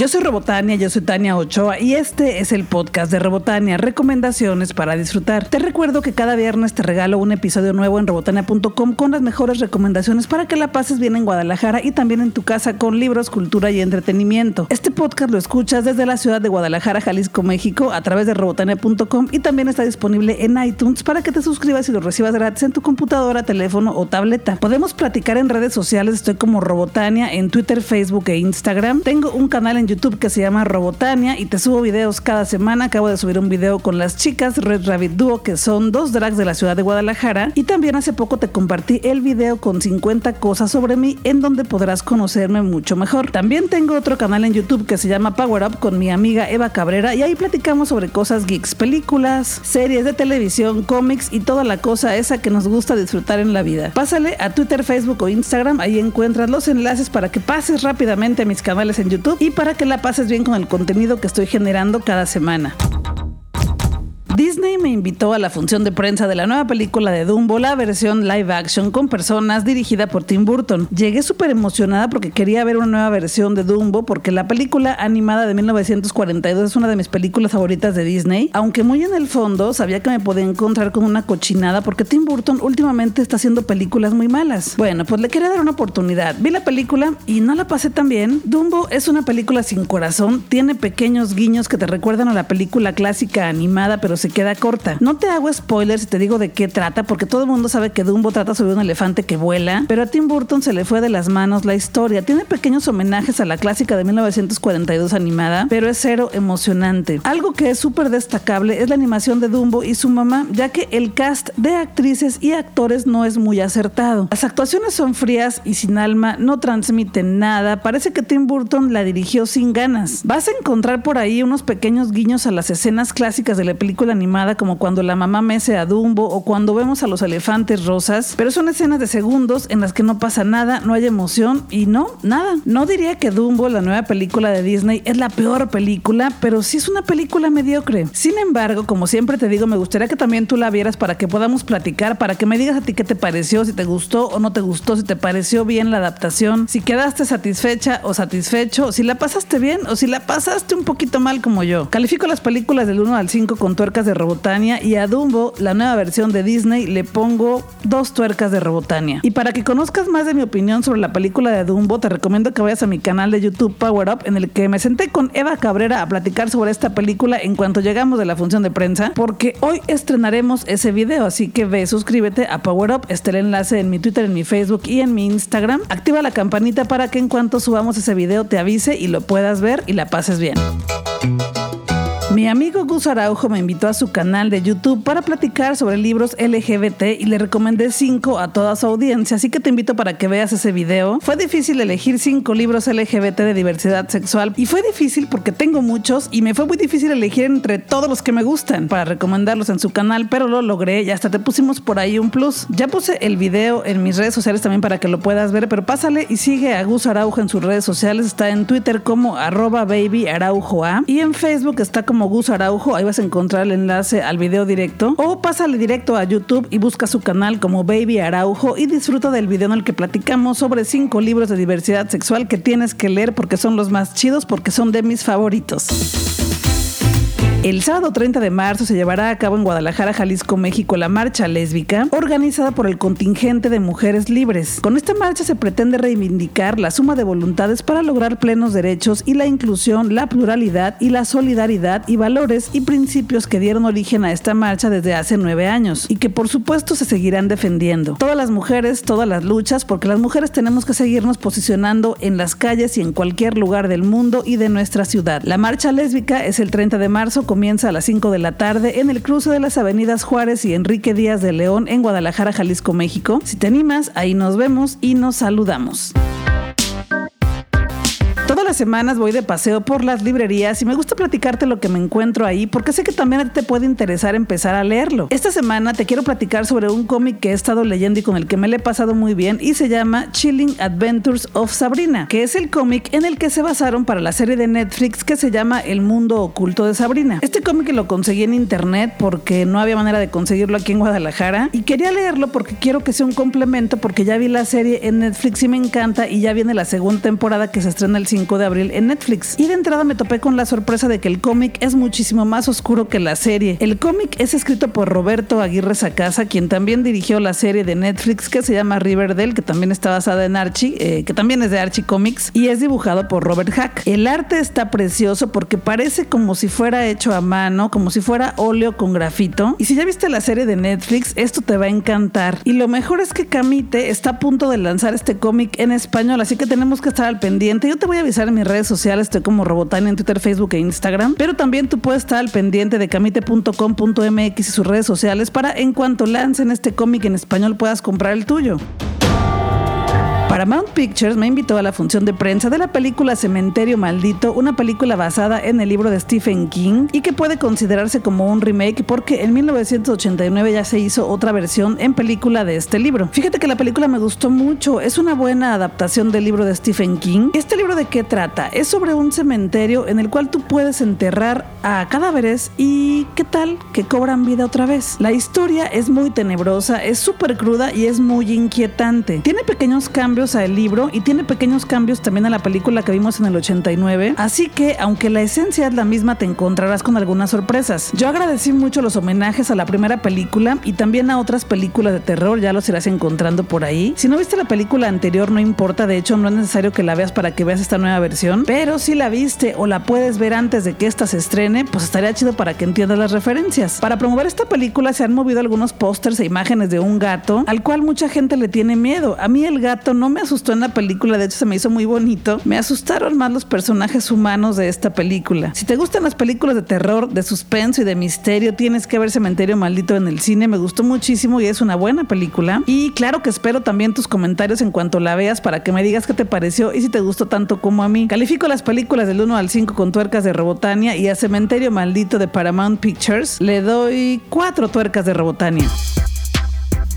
Yo soy Robotania, yo soy Tania Ochoa y este es el podcast de Robotania, recomendaciones para disfrutar. Te recuerdo que cada viernes te regalo un episodio nuevo en robotania.com con las mejores recomendaciones para que la pases bien en Guadalajara y también en tu casa con libros, cultura y entretenimiento. Este podcast lo escuchas desde la ciudad de Guadalajara, Jalisco, México, a través de robotania.com y también está disponible en iTunes para que te suscribas y lo recibas gratis en tu computadora, teléfono o tableta. Podemos platicar en redes sociales, estoy como Robotania en Twitter, Facebook e Instagram. Tengo un canal en YouTube que se llama Robotania y te subo videos cada semana. Acabo de subir un video con las chicas Red Rabbit Duo, que son dos drags de la ciudad de Guadalajara. Y también hace poco te compartí el video con 50 cosas sobre mí, en donde podrás conocerme mucho mejor. También tengo otro canal en YouTube que se llama Power Up con mi amiga Eva Cabrera y ahí platicamos sobre cosas geeks, películas, series de televisión, cómics y toda la cosa esa que nos gusta disfrutar en la vida. Pásale a Twitter, Facebook o Instagram, ahí encuentras los enlaces para que pases rápidamente a mis canales en YouTube y para que la pases bien con el contenido que estoy generando cada semana. Disney me invitó a la función de prensa de la nueva película de Dumbo, la versión live action con personas dirigida por Tim Burton. Llegué súper emocionada porque quería ver una nueva versión de Dumbo porque la película animada de 1942 es una de mis películas favoritas de Disney, aunque muy en el fondo sabía que me podía encontrar con una cochinada porque Tim Burton últimamente está haciendo películas muy malas. Bueno, pues le quería dar una oportunidad. Vi la película y no la pasé tan bien. Dumbo es una película sin corazón, tiene pequeños guiños que te recuerdan a la película clásica animada, pero se queda corta. No te hago spoilers si te digo de qué trata, porque todo el mundo sabe que Dumbo trata sobre un elefante que vuela, pero a Tim Burton se le fue de las manos la historia. Tiene pequeños homenajes a la clásica de 1942 animada, pero es cero emocionante. Algo que es súper destacable es la animación de Dumbo y su mamá, ya que el cast de actrices y actores no es muy acertado. Las actuaciones son frías y sin alma, no transmiten nada. Parece que Tim Burton la dirigió sin ganas. Vas a encontrar por ahí unos pequeños guiños a las escenas clásicas de la película animada como cuando la mamá mece a Dumbo o cuando vemos a los elefantes rosas, pero son escenas de segundos en las que no pasa nada, no hay emoción y no, nada. No diría que Dumbo, la nueva película de Disney, es la peor película, pero sí es una película mediocre. Sin embargo, como siempre te digo, me gustaría que también tú la vieras para que podamos platicar, para que me digas a ti qué te pareció, si te gustó o no te gustó, si te pareció bien la adaptación, si quedaste satisfecha o satisfecho, si la pasaste bien o si la pasaste un poquito mal como yo. Califico las películas del 1 al 5 con de Robotania y a Dumbo, la nueva versión de Disney, le pongo dos tuercas de Robotania. Y para que conozcas más de mi opinión sobre la película de Dumbo, te recomiendo que vayas a mi canal de YouTube Power Up, en el que me senté con Eva Cabrera a platicar sobre esta película en cuanto llegamos de la función de prensa, porque hoy estrenaremos ese video, así que ve, suscríbete a Power Up, está el enlace en mi Twitter, en mi Facebook y en mi Instagram. Activa la campanita para que en cuanto subamos ese video te avise y lo puedas ver y la pases bien. Mi amigo Gus Araujo me invitó a su canal de YouTube para platicar sobre libros LGBT y le recomendé cinco a toda su audiencia, así que te invito para que veas ese video. Fue difícil elegir cinco libros LGBT de diversidad sexual y fue difícil porque tengo muchos y me fue muy difícil elegir entre todos los que me gustan para recomendarlos en su canal, pero lo logré y hasta te pusimos por ahí un plus. Ya puse el video en mis redes sociales también para que lo puedas ver, pero pásale y sigue a Gus Araujo en sus redes sociales. Está en Twitter como arroba baby araujo a y en Facebook está como Gus Araujo, ahí vas a encontrar el enlace al video directo. O pásale directo a YouTube y busca su canal como Baby Araujo y disfruta del video en el que platicamos sobre cinco libros de diversidad sexual que tienes que leer porque son los más chidos, porque son de mis favoritos. El sábado 30 de marzo se llevará a cabo en Guadalajara, Jalisco, México, la marcha lésbica organizada por el contingente de mujeres libres. Con esta marcha se pretende reivindicar la suma de voluntades para lograr plenos derechos y la inclusión, la pluralidad y la solidaridad y valores y principios que dieron origen a esta marcha desde hace nueve años y que por supuesto se seguirán defendiendo. Todas las mujeres, todas las luchas, porque las mujeres tenemos que seguirnos posicionando en las calles y en cualquier lugar del mundo y de nuestra ciudad. La marcha lésbica es el 30 de marzo comienza a las 5 de la tarde en el cruce de las avenidas Juárez y Enrique Díaz de León en Guadalajara, Jalisco, México. Si te animas, ahí nos vemos y nos saludamos semanas voy de paseo por las librerías y me gusta platicarte lo que me encuentro ahí porque sé que también te puede interesar empezar a leerlo. Esta semana te quiero platicar sobre un cómic que he estado leyendo y con el que me le he pasado muy bien y se llama Chilling Adventures of Sabrina, que es el cómic en el que se basaron para la serie de Netflix que se llama El Mundo Oculto de Sabrina. Este cómic lo conseguí en internet porque no había manera de conseguirlo aquí en Guadalajara y quería leerlo porque quiero que sea un complemento porque ya vi la serie en Netflix y me encanta y ya viene la segunda temporada que se estrena el 5 5 de abril en Netflix. Y de entrada me topé con la sorpresa de que el cómic es muchísimo más oscuro que la serie. El cómic es escrito por Roberto Aguirre Sacasa, quien también dirigió la serie de Netflix que se llama Riverdale, que también está basada en Archie, eh, que también es de Archie Comics, y es dibujado por Robert Hack. El arte está precioso porque parece como si fuera hecho a mano, como si fuera óleo con grafito. Y si ya viste la serie de Netflix, esto te va a encantar. Y lo mejor es que Camite está a punto de lanzar este cómic en español, así que tenemos que estar al pendiente. Yo te voy a avisar en mis redes sociales, estoy como Robotania en Twitter, Facebook e Instagram, pero también tú puedes estar al pendiente de camite.com.mx y sus redes sociales para en cuanto lancen este cómic en español puedas comprar el tuyo. Paramount Pictures me invitó a la función de prensa de la película Cementerio Maldito, una película basada en el libro de Stephen King y que puede considerarse como un remake porque en 1989 ya se hizo otra versión en película de este libro. Fíjate que la película me gustó mucho, es una buena adaptación del libro de Stephen King. ¿Este libro de qué trata? Es sobre un cementerio en el cual tú puedes enterrar a cadáveres y ¿qué tal? Que cobran vida otra vez. La historia es muy tenebrosa, es súper cruda y es muy inquietante. Tiene pequeños cambios al libro y tiene pequeños cambios también a la película que vimos en el 89, así que aunque la esencia es la misma te encontrarás con algunas sorpresas. Yo agradecí mucho los homenajes a la primera película y también a otras películas de terror, ya los irás encontrando por ahí. Si no viste la película anterior no importa, de hecho no es necesario que la veas para que veas esta nueva versión, pero si la viste o la puedes ver antes de que esta se estrene, pues estaría chido para que entiendas las referencias. Para promover esta película se han movido algunos pósters e imágenes de un gato al cual mucha gente le tiene miedo. A mí el gato no me asustó en la película, de hecho se me hizo muy bonito. Me asustaron más los personajes humanos de esta película. Si te gustan las películas de terror, de suspenso y de misterio, tienes que ver Cementerio Maldito en el cine. Me gustó muchísimo y es una buena película. Y claro que espero también tus comentarios en cuanto la veas para que me digas qué te pareció y si te gustó tanto como a mí. Califico las películas del 1 al 5 con tuercas de Robotania y a Cementerio Maldito de Paramount Pictures le doy 4 tuercas de Robotania.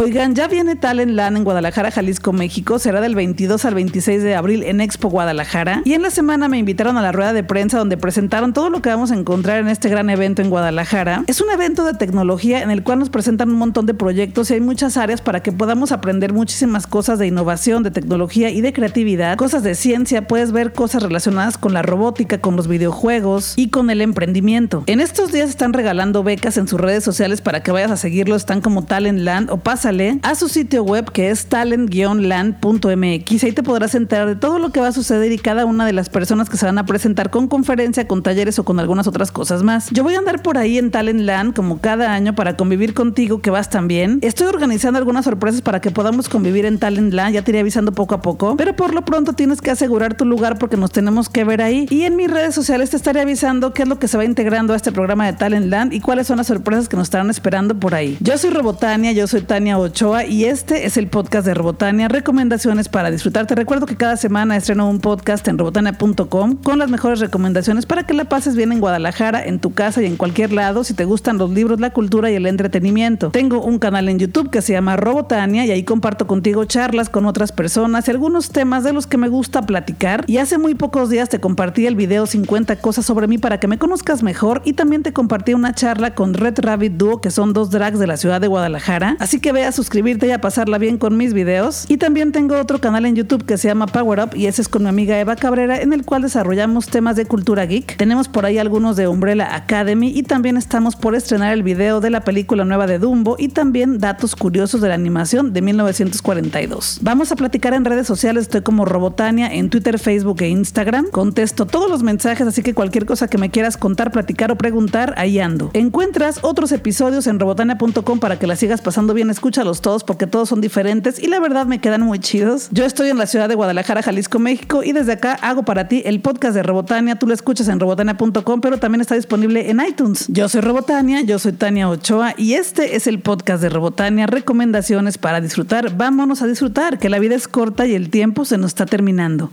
Oigan, ya viene Talent Land en Guadalajara, Jalisco, México. Será del 22 al 26 de abril en Expo Guadalajara. Y en la semana me invitaron a la rueda de prensa donde presentaron todo lo que vamos a encontrar en este gran evento en Guadalajara. Es un evento de tecnología en el cual nos presentan un montón de proyectos y hay muchas áreas para que podamos aprender muchísimas cosas de innovación, de tecnología y de creatividad. Cosas de ciencia, puedes ver cosas relacionadas con la robótica, con los videojuegos y con el emprendimiento. En estos días están regalando becas en sus redes sociales para que vayas a seguirlos. Están como Talent Land o pasa a su sitio web que es talent-land.mx. Ahí te podrás enterar de todo lo que va a suceder y cada una de las personas que se van a presentar con conferencia, con talleres o con algunas otras cosas más. Yo voy a andar por ahí en Talent Land como cada año para convivir contigo que vas también. Estoy organizando algunas sorpresas para que podamos convivir en Talent Land, ya te iré avisando poco a poco, pero por lo pronto tienes que asegurar tu lugar porque nos tenemos que ver ahí. Y en mis redes sociales te estaré avisando qué es lo que se va integrando a este programa de Talent Land y cuáles son las sorpresas que nos estarán esperando por ahí. Yo soy Robotania, yo soy Tania Ochoa y este es el podcast de Robotania, recomendaciones para disfrutar. Te recuerdo que cada semana estreno un podcast en robotania.com con las mejores recomendaciones para que la pases bien en Guadalajara, en tu casa y en cualquier lado si te gustan los libros, la cultura y el entretenimiento. Tengo un canal en YouTube que se llama Robotania y ahí comparto contigo charlas con otras personas y algunos temas de los que me gusta platicar. Y hace muy pocos días te compartí el video 50 cosas sobre mí para que me conozcas mejor y también te compartí una charla con Red Rabbit Duo que son dos drags de la ciudad de Guadalajara. Así que a suscribirte y a pasarla bien con mis videos. Y también tengo otro canal en YouTube que se llama Power Up y ese es con mi amiga Eva Cabrera en el cual desarrollamos temas de cultura geek. Tenemos por ahí algunos de Umbrella Academy y también estamos por estrenar el video de la película nueva de Dumbo y también datos curiosos de la animación de 1942. Vamos a platicar en redes sociales, estoy como Robotania en Twitter, Facebook e Instagram. Contesto todos los mensajes, así que cualquier cosa que me quieras contar, platicar o preguntar, ahí ando. Encuentras otros episodios en robotania.com para que la sigas pasando bien, escúchalos todos porque todos son diferentes y la verdad me quedan muy chidos. Yo estoy en la ciudad de Guadalajara, Jalisco, México y desde acá hago para ti el podcast de Robotania. Tú lo escuchas en robotania.com, pero también está disponible en iTunes. Yo soy Robotania, yo soy Tania Ochoa y este es el podcast de Robotania, recomendaciones para disfrutar. Vámonos a disfrutar, que la vida es corta y el tiempo se nos está terminando.